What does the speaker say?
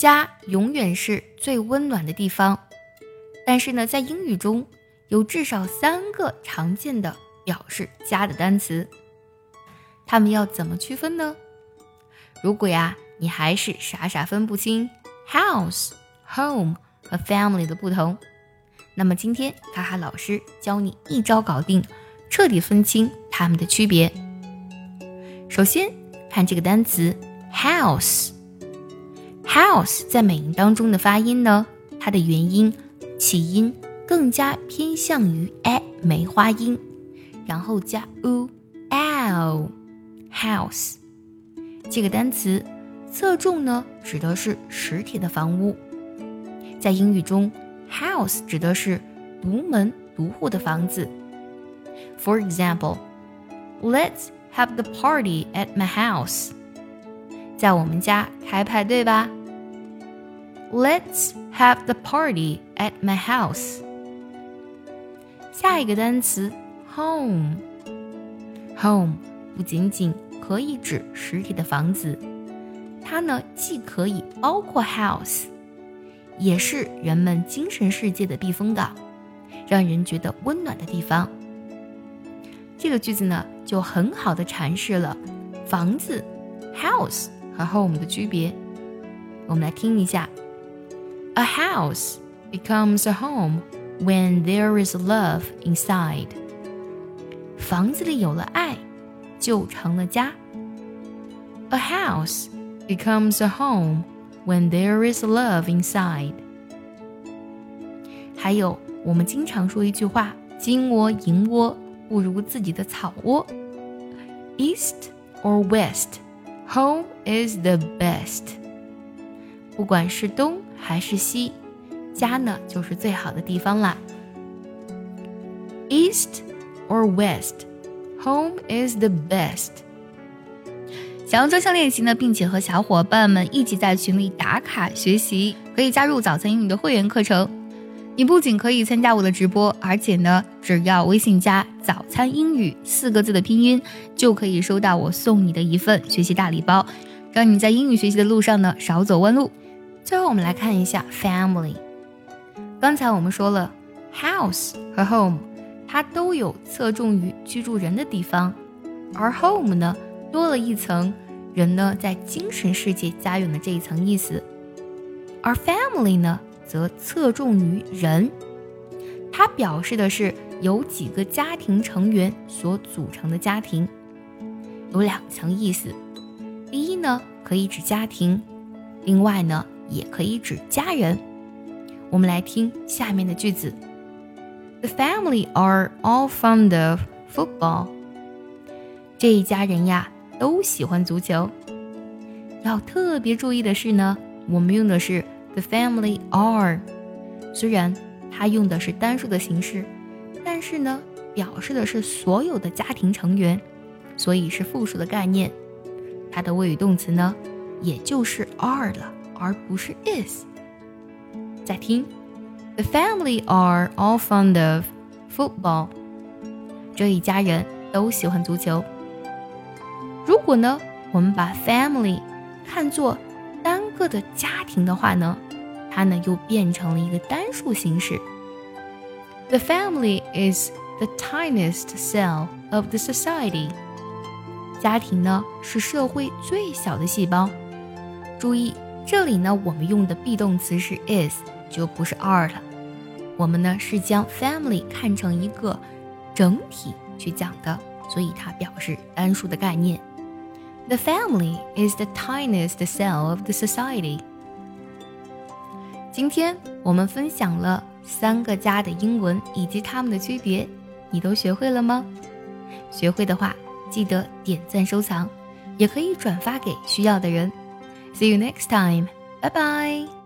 家永远是最温暖的地方。但是呢，在英语中有至少三个常见的表示家的单词，它们要怎么区分呢？如果呀，你还是傻傻分不清 house、home 和 family 的不同，那么今天卡卡老师教你一招搞定，彻底分清它们的区别。首先看这个单词 house House 在美音当中的发音呢，它的元音。起音更加偏向于 a 梅花音，然后加 u，ow，house 这个单词侧重呢，指的是实体的房屋。在英语中，house 指的是独门独户的房子。For example，let's have the party at my house，在我们家开派对吧。Let's have the party at my house。下一个单词 home，home 不仅仅可以指实体的房子，它呢既可以包括 house，也是人们精神世界的避风港，让人觉得温暖的地方。这个句子呢就很好的阐释了房子 house 和 home 的区别。我们来听一下。A house becomes a home when there is love inside. 房子里有了爱，就成了家。A house becomes a home when there is love inside. 还有，我们经常说一句话：“金窝银窝不如自己的草窝。” East or west, home is the best. 不管是东还是西，家呢就是最好的地方啦。East or West, home is the best。想要专项练习呢，并且和小伙伴们一起在群里打卡学习，可以加入早餐英语的会员课程。你不仅可以参加我的直播，而且呢，只要微信加“早餐英语”四个字的拼音，就可以收到我送你的一份学习大礼包，让你在英语学习的路上呢少走弯路。最后，我们来看一下 family。刚才我们说了，house 和 home，它都有侧重于居住人的地方，而 home 呢，多了一层人呢在精神世界家园的这一层意思，而 family 呢，则侧重于人，它表示的是由几个家庭成员所组成的家庭，有两层意思。第一呢，可以指家庭，另外呢。也可以指家人。我们来听下面的句子：The family are all fond of football。这一家人呀都喜欢足球。要特别注意的是呢，我们用的是 the family are，虽然它用的是单数的形式，但是呢表示的是所有的家庭成员，所以是复数的概念。它的谓语动词呢，也就是 are 了。而不是 is。再听，The family are all fond of football。这一家人都喜欢足球。如果呢，我们把 family 看作单个的家庭的话呢，它呢又变成了一个单数形式。The family is the tiniest cell of the society。 家庭呢是社会最小的细胞。注意。这里呢，我们用的 be 动词是 is，就不是 are 了。我们呢是将 family 看成一个整体去讲的，所以它表示单数的概念。The family is the tiniest cell of the society。今天我们分享了三个家的英文以及它们的区别，你都学会了吗？学会的话，记得点赞收藏，也可以转发给需要的人。See you next time. Bye bye.